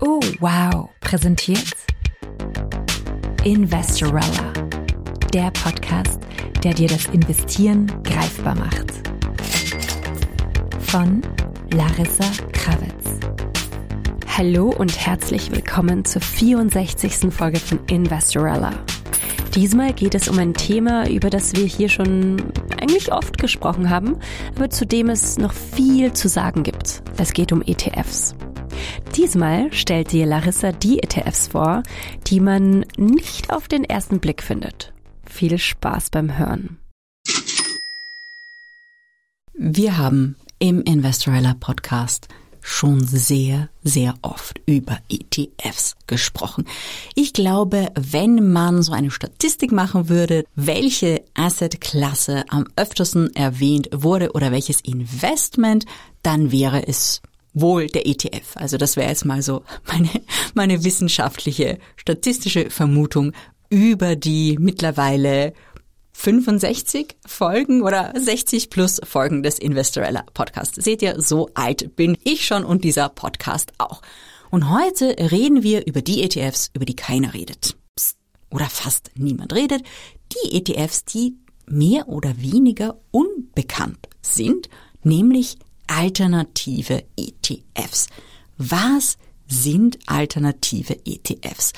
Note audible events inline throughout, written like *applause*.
Oh, wow. Präsentiert Investorella. Der Podcast, der dir das Investieren greifbar macht. Von Larissa Krawitz. Hallo und herzlich willkommen zur 64. Folge von Investorella. Diesmal geht es um ein Thema, über das wir hier schon eigentlich oft gesprochen haben, aber zu dem es noch viel zu sagen gibt. Es geht um ETFs. Diesmal stellt dir Larissa die ETFs vor, die man nicht auf den ersten Blick findet. Viel Spaß beim Hören. Wir haben im Investorella Podcast schon sehr, sehr oft über ETFs gesprochen. Ich glaube, wenn man so eine Statistik machen würde, welche Assetklasse am öftersten erwähnt wurde oder welches Investment, dann wäre es wohl der ETF. Also das wäre jetzt mal so meine, meine wissenschaftliche, statistische Vermutung über die mittlerweile 65 Folgen oder 60 plus Folgen des Investorella Podcasts. Seht ihr, so alt bin ich schon und dieser Podcast auch. Und heute reden wir über die ETFs, über die keiner redet. Psst, oder fast niemand redet. Die ETFs, die mehr oder weniger unbekannt sind, nämlich alternative ETFs. Was sind alternative ETFs?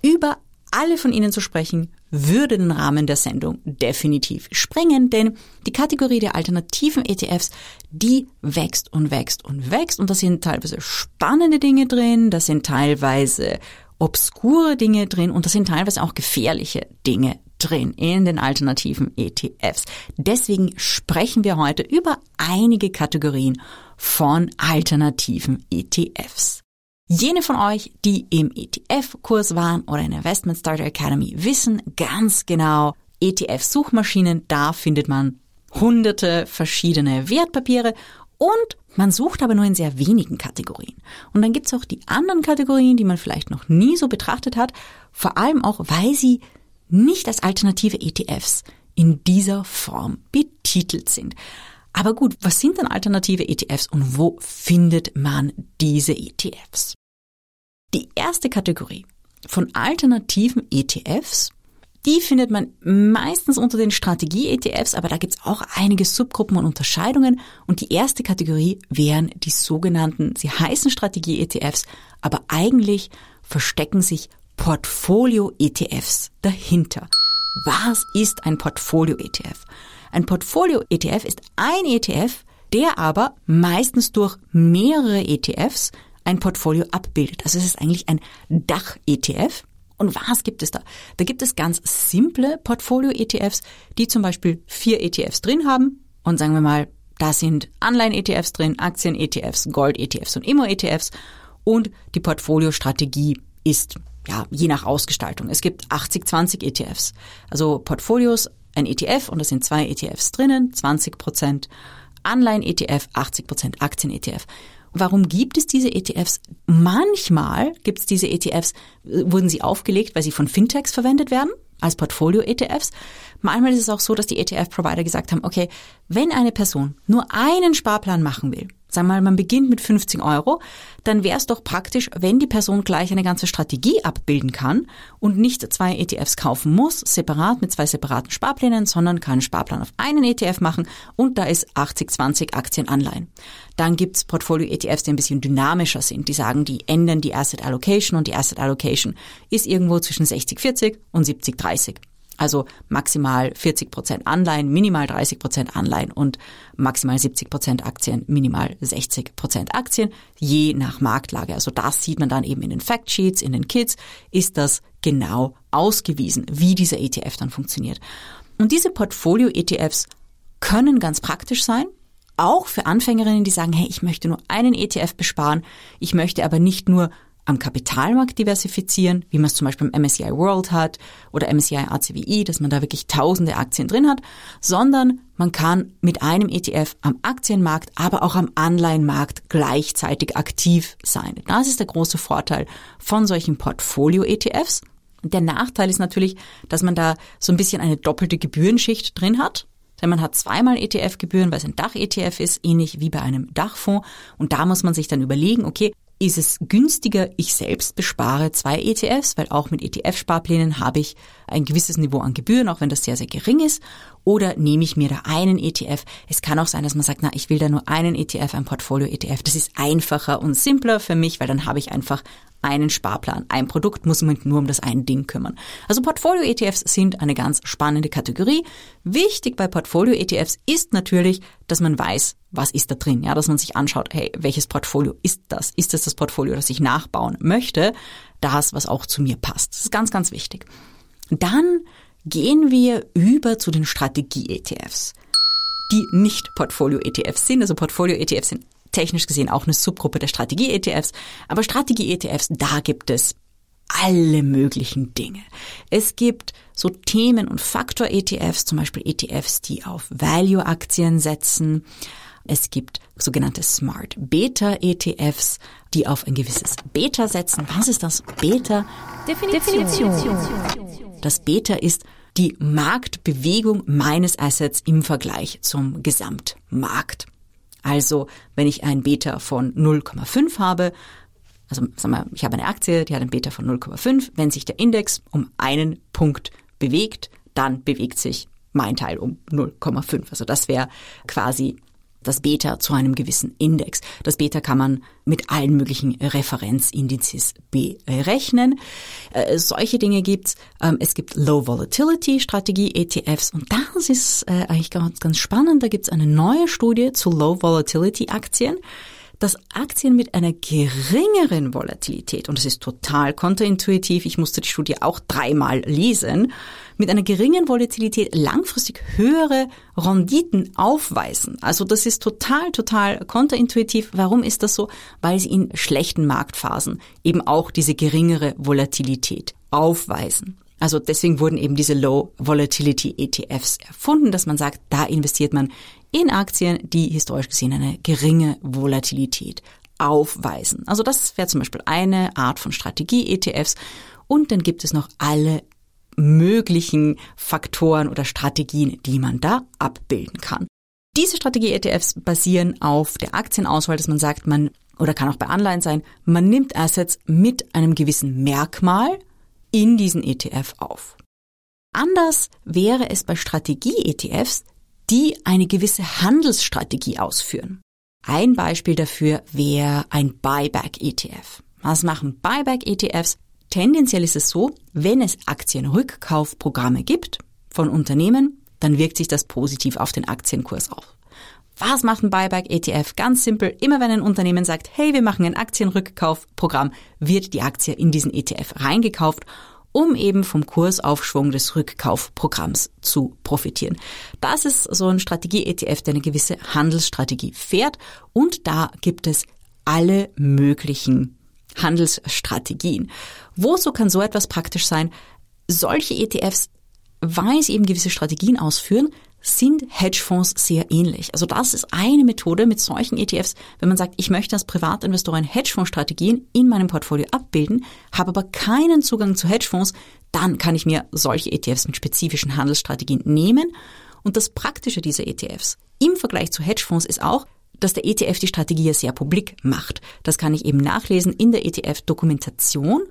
Über alle von ihnen zu sprechen, würde den Rahmen der Sendung definitiv sprengen, denn die Kategorie der alternativen ETFs, die wächst und wächst und wächst und da sind teilweise spannende Dinge drin, da sind teilweise obskure Dinge drin und da sind teilweise auch gefährliche Dinge drin in den alternativen ETFs. Deswegen sprechen wir heute über einige Kategorien von alternativen ETFs. Jene von euch, die im ETF-Kurs waren oder in Investment Starter Academy, wissen ganz genau, ETF-Suchmaschinen, da findet man hunderte verschiedene Wertpapiere und man sucht aber nur in sehr wenigen Kategorien. Und dann gibt's auch die anderen Kategorien, die man vielleicht noch nie so betrachtet hat, vor allem auch, weil sie nicht als alternative ETFs in dieser Form betitelt sind. Aber gut, was sind denn alternative ETFs und wo findet man diese ETFs? Die erste Kategorie von alternativen ETFs, die findet man meistens unter den Strategie-ETFs, aber da gibt's auch einige Subgruppen und Unterscheidungen. Und die erste Kategorie wären die sogenannten, sie heißen Strategie-ETFs, aber eigentlich verstecken sich Portfolio-ETFs dahinter. Was ist ein Portfolio-ETF? Ein Portfolio-ETF ist ein ETF, der aber meistens durch mehrere ETFs ein Portfolio abbildet. Also es ist eigentlich ein Dach-ETF. Und was gibt es da? Da gibt es ganz simple Portfolio-ETFs, die zum Beispiel vier ETFs drin haben. Und sagen wir mal, da sind Anleihen-ETFs drin, Aktien-ETFs, Gold-ETFs und Immo-ETFs. Und die Portfoliostrategie ist ja, je nach Ausgestaltung. Es gibt 80-20 ETFs. Also Portfolios ein ETF und da sind zwei ETFs drinnen, 20 Prozent Anleihen-ETF, 80 Prozent Aktien-ETF. Warum gibt es diese ETFs? Manchmal gibt es diese ETFs, äh, wurden sie aufgelegt, weil sie von Fintechs verwendet werden, als Portfolio-ETFs. Manchmal ist es auch so, dass die ETF-Provider gesagt haben, okay, wenn eine Person nur einen Sparplan machen will, sagen wir mal, man beginnt mit 50 Euro, dann wäre es doch praktisch, wenn die Person gleich eine ganze Strategie abbilden kann und nicht zwei ETFs kaufen muss, separat mit zwei separaten Sparplänen, sondern kann einen Sparplan auf einen ETF machen und da ist 80-20 Aktienanleihen. Dann gibt's Portfolio-ETFs, die ein bisschen dynamischer sind. Die sagen, die ändern die Asset Allocation und die Asset Allocation ist irgendwo zwischen 60-40 und 70-30. Also maximal 40 Prozent Anleihen, minimal 30 Prozent Anleihen und maximal 70 Prozent Aktien, minimal 60 Prozent Aktien, je nach Marktlage. Also das sieht man dann eben in den Factsheets, in den Kits, ist das genau ausgewiesen, wie dieser ETF dann funktioniert. Und diese Portfolio-ETFs können ganz praktisch sein, auch für Anfängerinnen, die sagen, hey, ich möchte nur einen ETF besparen, ich möchte aber nicht nur am Kapitalmarkt diversifizieren, wie man es zum Beispiel im MSCI World hat oder MSCI ACWI, dass man da wirklich tausende Aktien drin hat, sondern man kann mit einem ETF am Aktienmarkt, aber auch am Anleihenmarkt gleichzeitig aktiv sein. Das ist der große Vorteil von solchen Portfolio-ETFs. Der Nachteil ist natürlich, dass man da so ein bisschen eine doppelte Gebührenschicht drin hat. denn man hat zweimal ETF-Gebühren, weil es ein Dach-ETF ist, ähnlich wie bei einem Dachfonds. Und da muss man sich dann überlegen, okay, ist es günstiger, ich selbst bespare zwei ETFs, weil auch mit ETF-Sparplänen habe ich ein gewisses Niveau an Gebühren, auch wenn das sehr, sehr gering ist, oder nehme ich mir da einen ETF? Es kann auch sein, dass man sagt, na, ich will da nur einen ETF, ein Portfolio-ETF. Das ist einfacher und simpler für mich, weil dann habe ich einfach einen Sparplan, ein Produkt, muss man nur um das eine Ding kümmern. Also Portfolio-ETFs sind eine ganz spannende Kategorie. Wichtig bei Portfolio-ETFs ist natürlich, dass man weiß, was ist da drin, ja, dass man sich anschaut, hey, welches Portfolio ist das? Ist das das Portfolio, das ich nachbauen möchte? Das, was auch zu mir passt. Das ist ganz, ganz wichtig. Dann gehen wir über zu den Strategie-ETFs die nicht Portfolio-ETFs sind. Also Portfolio-ETFs sind technisch gesehen auch eine Subgruppe der Strategie-ETFs. Aber Strategie-ETFs, da gibt es alle möglichen Dinge. Es gibt so Themen- und Faktor-ETFs, zum Beispiel ETFs, die auf Value-Aktien setzen. Es gibt sogenannte Smart Beta ETFs, die auf ein gewisses Beta setzen. Was ist das Beta? Definition. Definition. Das Beta ist die Marktbewegung meines Assets im Vergleich zum Gesamtmarkt. Also wenn ich ein Beta von 0,5 habe, also sagen wir, ich habe eine Aktie, die hat ein Beta von 0,5, wenn sich der Index um einen Punkt bewegt, dann bewegt sich mein Teil um 0,5. Also das wäre quasi das Beta zu einem gewissen Index. Das Beta kann man mit allen möglichen Referenzindizes berechnen. Äh, solche Dinge gibt's. Ähm, es gibt Low Volatility Strategie ETFs und das ist äh, eigentlich ganz, ganz spannend. Da gibt's eine neue Studie zu Low Volatility Aktien dass Aktien mit einer geringeren Volatilität, und das ist total kontraintuitiv, ich musste die Studie auch dreimal lesen, mit einer geringen Volatilität langfristig höhere Renditen aufweisen. Also das ist total, total kontraintuitiv. Warum ist das so? Weil sie in schlechten Marktphasen eben auch diese geringere Volatilität aufweisen. Also deswegen wurden eben diese Low Volatility ETFs erfunden, dass man sagt, da investiert man in Aktien, die historisch gesehen eine geringe Volatilität aufweisen. Also das wäre zum Beispiel eine Art von Strategie-ETFs. Und dann gibt es noch alle möglichen Faktoren oder Strategien, die man da abbilden kann. Diese Strategie-ETFs basieren auf der Aktienauswahl, dass man sagt, man, oder kann auch bei Anleihen sein, man nimmt Assets mit einem gewissen Merkmal in diesen ETF auf. Anders wäre es bei Strategie-ETFs, die eine gewisse Handelsstrategie ausführen. Ein Beispiel dafür wäre ein Buyback-ETF. Was machen Buyback-ETFs? Tendenziell ist es so, wenn es Aktienrückkaufprogramme gibt von Unternehmen, dann wirkt sich das positiv auf den Aktienkurs auf. Was macht ein Buyback-ETF? Ganz simpel. Immer wenn ein Unternehmen sagt, hey, wir machen ein Aktienrückkaufprogramm, wird die Aktie in diesen ETF reingekauft, um eben vom Kursaufschwung des Rückkaufprogramms zu profitieren. Das ist so ein Strategie-ETF, der eine gewisse Handelsstrategie fährt und da gibt es alle möglichen Handelsstrategien. Wozu kann so etwas praktisch sein? Solche ETFs, weil sie eben gewisse Strategien ausführen, sind Hedgefonds sehr ähnlich. Also das ist eine Methode mit solchen ETFs, wenn man sagt, ich möchte als Privatinvestorin Hedgefondsstrategien in meinem Portfolio abbilden, habe aber keinen Zugang zu Hedgefonds, dann kann ich mir solche ETFs mit spezifischen Handelsstrategien nehmen. Und das Praktische dieser ETFs im Vergleich zu Hedgefonds ist auch, dass der ETF die Strategie sehr publik macht. Das kann ich eben nachlesen in der ETF-Dokumentation.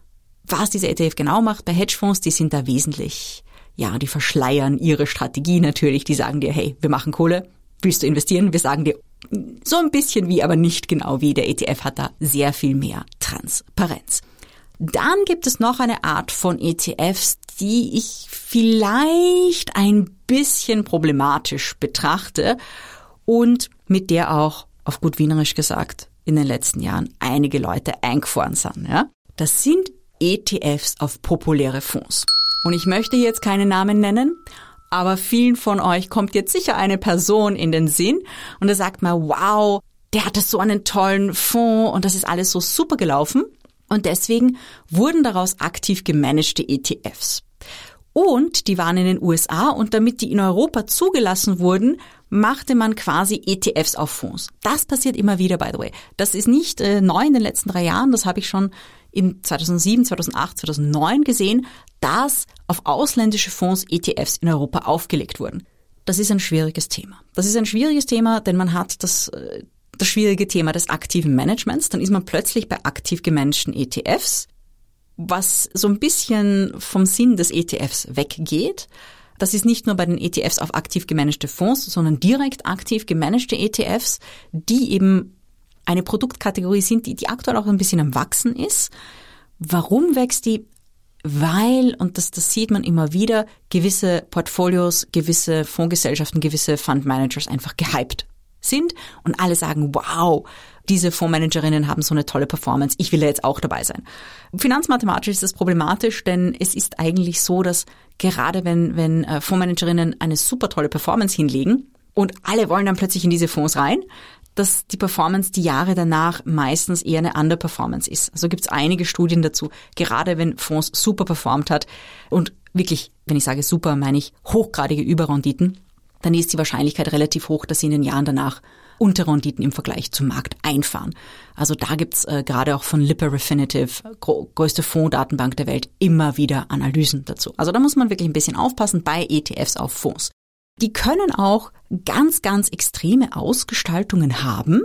Was dieser ETF genau macht bei Hedgefonds, die sind da wesentlich, ja, die verschleiern ihre Strategie natürlich. Die sagen dir, hey, wir machen Kohle, willst du investieren? Wir sagen dir so ein bisschen wie, aber nicht genau wie. Der ETF hat da sehr viel mehr Transparenz. Dann gibt es noch eine Art von ETFs, die ich vielleicht ein bisschen problematisch betrachte und mit der auch, auf gut Wienerisch gesagt, in den letzten Jahren einige Leute eingefahren sind. Ja? Das sind ETFs auf populäre Fonds. Und ich möchte jetzt keine Namen nennen, aber vielen von euch kommt jetzt sicher eine Person in den Sinn und da sagt mal, wow, der hatte so einen tollen Fonds und das ist alles so super gelaufen. Und deswegen wurden daraus aktiv gemanagte ETFs. Und die waren in den USA und damit die in Europa zugelassen wurden, machte man quasi ETFs auf Fonds. Das passiert immer wieder, by the way. Das ist nicht äh, neu in den letzten drei Jahren, das habe ich schon in 2007, 2008, 2009 gesehen, dass auf ausländische Fonds ETFs in Europa aufgelegt wurden. das ist ein schwieriges Thema. Das ist ein schwieriges Thema, denn man hat das, äh, das schwierige Thema des aktiven Managements. Dann ist man plötzlich bei aktiv gemanagten ETFs, was so ein bisschen vom Sinn des ETFs weggeht. Das ist nicht nur bei den ETFs auf aktiv gemanagte Fonds, sondern direkt aktiv gemanagte ETFs, die eben eine Produktkategorie sind, die, die aktuell auch ein bisschen am Wachsen ist. Warum wächst die? Weil, und das, das sieht man immer wieder, gewisse Portfolios, gewisse Fondsgesellschaften, gewisse Fundmanagers einfach gehypt sind und alle sagen, wow, diese Fondsmanagerinnen haben so eine tolle Performance, ich will ja jetzt auch dabei sein. Finanzmathematisch ist das problematisch, denn es ist eigentlich so, dass gerade wenn, wenn äh, Fondsmanagerinnen eine super tolle Performance hinlegen und alle wollen dann plötzlich in diese Fonds rein, dass die Performance die Jahre danach meistens eher eine Underperformance ist. Also gibt es einige Studien dazu, gerade wenn Fonds super performt hat und wirklich, wenn ich sage super, meine ich hochgradige Überrenditen, dann ist die Wahrscheinlichkeit relativ hoch, dass sie in den Jahren danach Unterrenditen im Vergleich zum Markt einfahren. Also da gibt's äh, gerade auch von Lipper Refinitiv, größte Fondsdatenbank der Welt, immer wieder Analysen dazu. Also da muss man wirklich ein bisschen aufpassen bei ETFs auf Fonds. Die können auch ganz, ganz extreme Ausgestaltungen haben.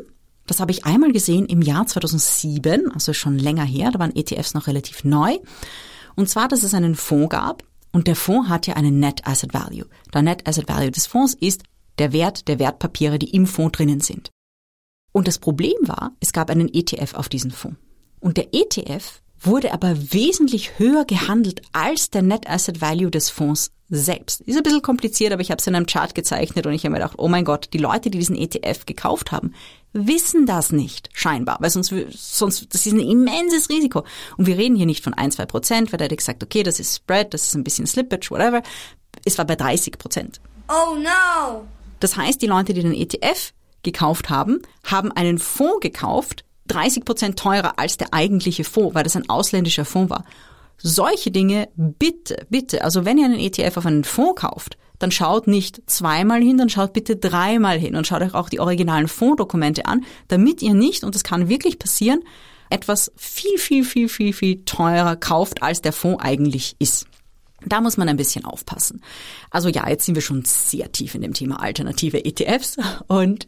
Das habe ich einmal gesehen im Jahr 2007, also schon länger her, da waren ETFs noch relativ neu. Und zwar, dass es einen Fonds gab und der Fonds hat ja einen Net Asset Value. Der Net Asset Value des Fonds ist der Wert der Wertpapiere, die im Fonds drinnen sind. Und das Problem war, es gab einen ETF auf diesen Fonds. Und der ETF wurde aber wesentlich höher gehandelt als der Net Asset Value des Fonds selbst. Ist ein bisschen kompliziert, aber ich habe es in einem Chart gezeichnet und ich habe mir gedacht, oh mein Gott, die Leute, die diesen ETF gekauft haben, wissen das nicht, scheinbar, weil sonst, sonst, das ist ein immenses Risiko. Und wir reden hier nicht von ein, zwei Prozent, weil der hat gesagt, okay, das ist Spread, das ist ein bisschen Slippage, whatever. Es war bei 30 Prozent. Oh no! Das heißt, die Leute, die den ETF gekauft haben, haben einen Fonds gekauft, 30 Prozent teurer als der eigentliche Fonds, weil das ein ausländischer Fonds war. Solche Dinge, bitte, bitte, also wenn ihr einen ETF auf einen Fonds kauft, dann schaut nicht zweimal hin, dann schaut bitte dreimal hin und schaut euch auch die originalen Fondsdokumente an, damit ihr nicht, und das kann wirklich passieren, etwas viel, viel, viel, viel, viel teurer kauft, als der Fonds eigentlich ist. Da muss man ein bisschen aufpassen. Also ja, jetzt sind wir schon sehr tief in dem Thema alternative ETFs und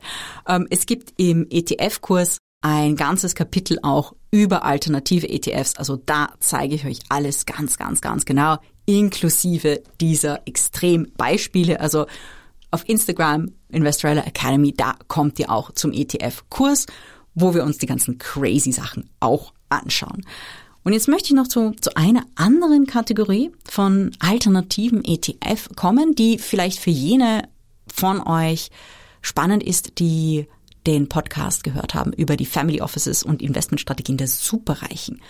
ähm, es gibt im ETF-Kurs ein ganzes Kapitel auch über alternative ETFs. Also da zeige ich euch alles ganz, ganz, ganz genau, inklusive dieser Extrembeispiele. Also auf Instagram, Investorella Academy, da kommt ihr auch zum ETF-Kurs, wo wir uns die ganzen crazy Sachen auch anschauen. Und jetzt möchte ich noch zu, zu einer anderen Kategorie von alternativen ETF kommen, die vielleicht für jene von euch spannend ist, die den Podcast gehört haben über die Family Offices und Investmentstrategien der Superreichen.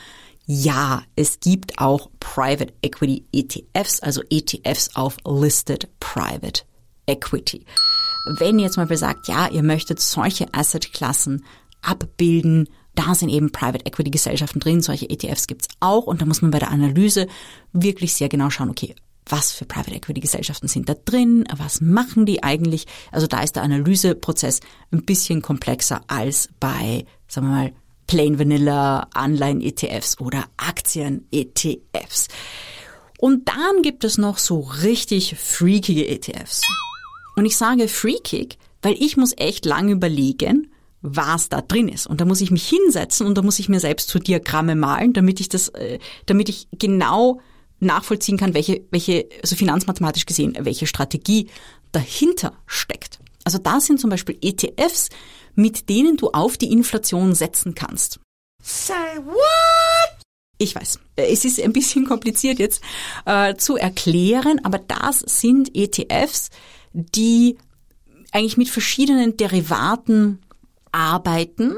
Ja, es gibt auch Private Equity ETFs, also ETFs auf Listed Private Equity. Wenn ihr jetzt mal sagt, ja, ihr möchtet solche Assetklassen abbilden, da sind eben Private Equity Gesellschaften drin, solche ETFs gibt's auch und da muss man bei der Analyse wirklich sehr genau schauen, okay, was für Private Equity Gesellschaften sind da drin, was machen die eigentlich. Also da ist der Analyseprozess ein bisschen komplexer als bei, sagen wir mal, Plain Vanilla Anleihen ETFs oder Aktien ETFs. Und dann gibt es noch so richtig freakige ETFs. Und ich sage freakig, weil ich muss echt lang überlegen, was da drin ist. Und da muss ich mich hinsetzen und da muss ich mir selbst so Diagramme malen, damit ich das, äh, damit ich genau nachvollziehen kann, welche, welche, also finanzmathematisch gesehen, welche Strategie dahinter steckt. Also da sind zum Beispiel ETFs, mit denen du auf die Inflation setzen kannst. Say what? Ich weiß, es ist ein bisschen kompliziert jetzt äh, zu erklären, aber das sind ETFs, die eigentlich mit verschiedenen Derivaten arbeiten,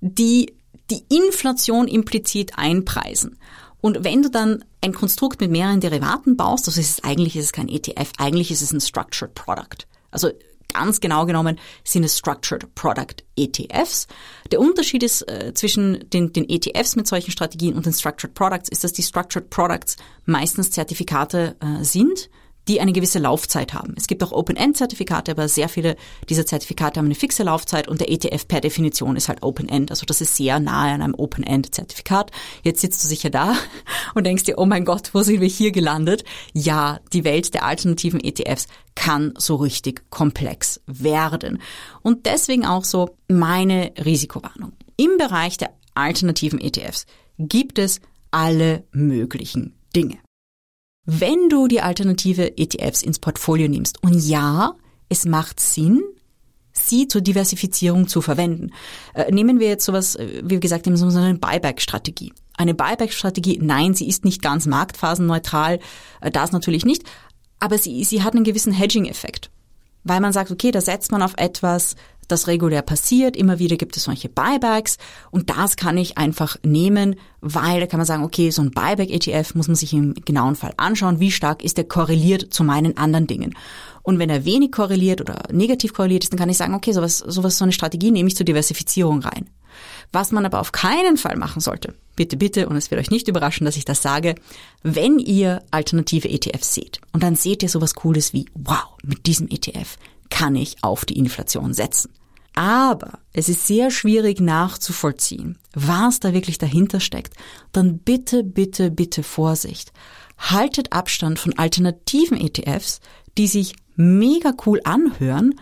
die die Inflation implizit einpreisen. Und wenn du dann ein Konstrukt mit mehreren Derivaten baust, also ist es, eigentlich ist es kein ETF, eigentlich ist es ein Structured Product. Also ganz genau genommen sind es Structured Product ETFs. Der Unterschied ist äh, zwischen den, den ETFs mit solchen Strategien und den Structured Products ist, dass die Structured Products meistens Zertifikate äh, sind, die eine gewisse Laufzeit haben. Es gibt auch Open-End-Zertifikate, aber sehr viele dieser Zertifikate haben eine fixe Laufzeit und der ETF per Definition ist halt Open-End. Also das ist sehr nahe an einem Open-End-Zertifikat. Jetzt sitzt du sicher da *laughs* und denkst dir, oh mein Gott, wo sind wir hier gelandet? Ja, die Welt der alternativen ETFs kann so richtig komplex werden. Und deswegen auch so meine Risikowarnung. Im Bereich der alternativen ETFs gibt es alle möglichen Dinge. Wenn du die alternative ETFs ins Portfolio nimmst, und ja, es macht Sinn, sie zur Diversifizierung zu verwenden. Äh, nehmen wir jetzt sowas, äh, wie gesagt, so eine Buyback-Strategie. Eine Buyback-Strategie, nein, sie ist nicht ganz marktphasenneutral, äh, das natürlich nicht, aber sie, sie hat einen gewissen Hedging-Effekt. Weil man sagt, okay, da setzt man auf etwas, das regulär passiert. Immer wieder gibt es solche Buybacks und das kann ich einfach nehmen, weil da kann man sagen, okay, so ein Buyback-ETF muss man sich im genauen Fall anschauen, wie stark ist der korreliert zu meinen anderen Dingen. Und wenn er wenig korreliert oder negativ korreliert ist, dann kann ich sagen, okay, sowas, sowas, so eine Strategie nehme ich zur Diversifizierung rein. Was man aber auf keinen Fall machen sollte, bitte, bitte, und es wird euch nicht überraschen, dass ich das sage, wenn ihr alternative ETFs seht und dann seht ihr sowas Cooles wie, wow, mit diesem ETF kann ich auf die Inflation setzen. Aber es ist sehr schwierig nachzuvollziehen, was da wirklich dahinter steckt. Dann bitte, bitte, bitte Vorsicht. Haltet Abstand von alternativen ETFs, die sich mega cool anhören,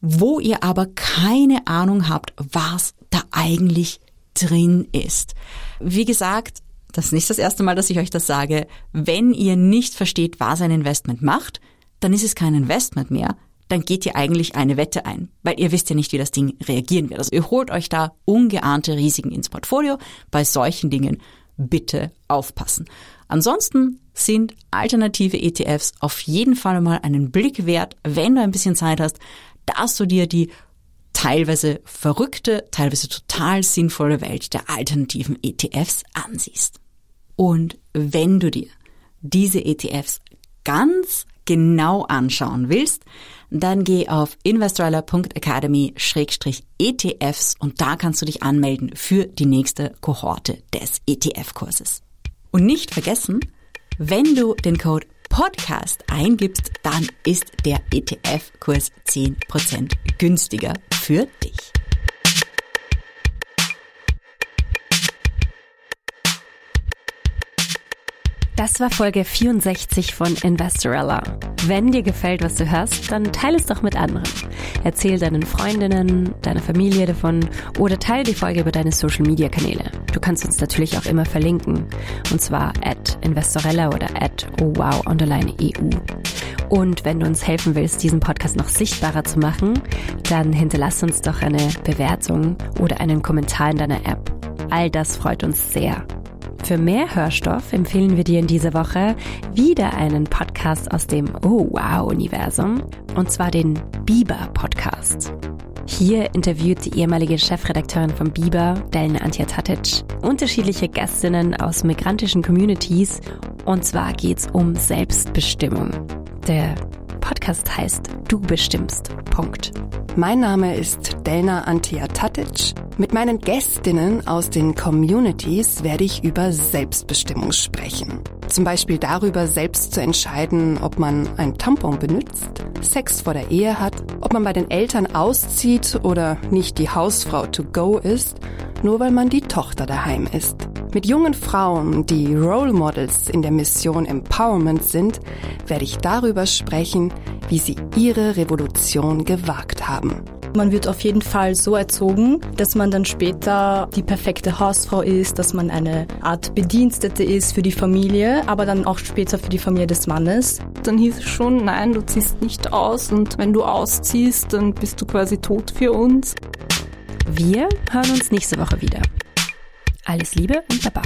wo ihr aber keine Ahnung habt, was da eigentlich drin ist. Wie gesagt, das ist nicht das erste Mal, dass ich euch das sage. Wenn ihr nicht versteht, was ein Investment macht, dann ist es kein Investment mehr, dann geht ihr eigentlich eine Wette ein, weil ihr wisst ja nicht, wie das Ding reagieren wird. Also ihr holt euch da ungeahnte Risiken ins Portfolio. Bei solchen Dingen bitte aufpassen. Ansonsten sind alternative ETFs auf jeden Fall mal einen Blick wert, wenn du ein bisschen Zeit hast, dass du dir die teilweise verrückte, teilweise total sinnvolle Welt der alternativen ETFs ansiehst. Und wenn du dir diese ETFs ganz genau anschauen willst, dann geh auf investorella.academy-etfs und da kannst du dich anmelden für die nächste Kohorte des ETF-Kurses. Und nicht vergessen, wenn du den Code Podcast eingibst, dann ist der ETF-Kurs 10% günstiger für dich. Das war Folge 64 von Investorella. Wenn dir gefällt, was du hörst, dann teile es doch mit anderen. Erzähl deinen Freundinnen, deiner Familie davon oder teile die Folge über deine Social Media Kanäle. Du kannst uns natürlich auch immer verlinken. Und zwar at Investorella oder at ohwow_eu. Und wenn du uns helfen willst, diesen Podcast noch sichtbarer zu machen, dann hinterlass uns doch eine Bewertung oder einen Kommentar in deiner App. All das freut uns sehr. Für mehr Hörstoff empfehlen wir dir in dieser Woche wieder einen Podcast aus dem Oh Wow Universum und zwar den Biber Podcast. Hier interviewt die ehemalige Chefredakteurin von Biber, Delna Antje Tatic, unterschiedliche Gästinnen aus migrantischen Communities und zwar geht's um Selbstbestimmung. Der Podcast heißt Du bestimmst. Punkt. Mein Name ist Delna Antia Tatic. Mit meinen Gästinnen aus den Communities werde ich über Selbstbestimmung sprechen. Zum Beispiel darüber, selbst zu entscheiden, ob man ein Tampon benutzt, Sex vor der Ehe hat, ob man bei den Eltern auszieht oder nicht die Hausfrau to go ist, nur weil man die Tochter daheim ist. Mit jungen Frauen, die Role Models in der Mission Empowerment sind, werde ich darüber sprechen, wie sie ihre Revolution gewagt haben. Man wird auf jeden Fall so erzogen, dass man dann später die perfekte Hausfrau ist, dass man eine Art Bedienstete ist für die Familie, aber dann auch später für die Familie des Mannes. Dann hieß es schon, nein, du ziehst nicht aus und wenn du ausziehst, dann bist du quasi tot für uns. Wir hören uns nächste Woche wieder. Alles Liebe und Baba.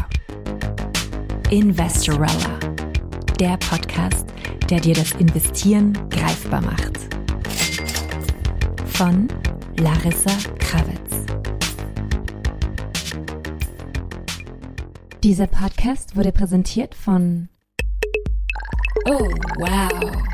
Investorella, der Podcast, der dir das Investieren greifbar macht. Von Larissa Krawitz. Dieser Podcast wurde präsentiert von Oh, wow.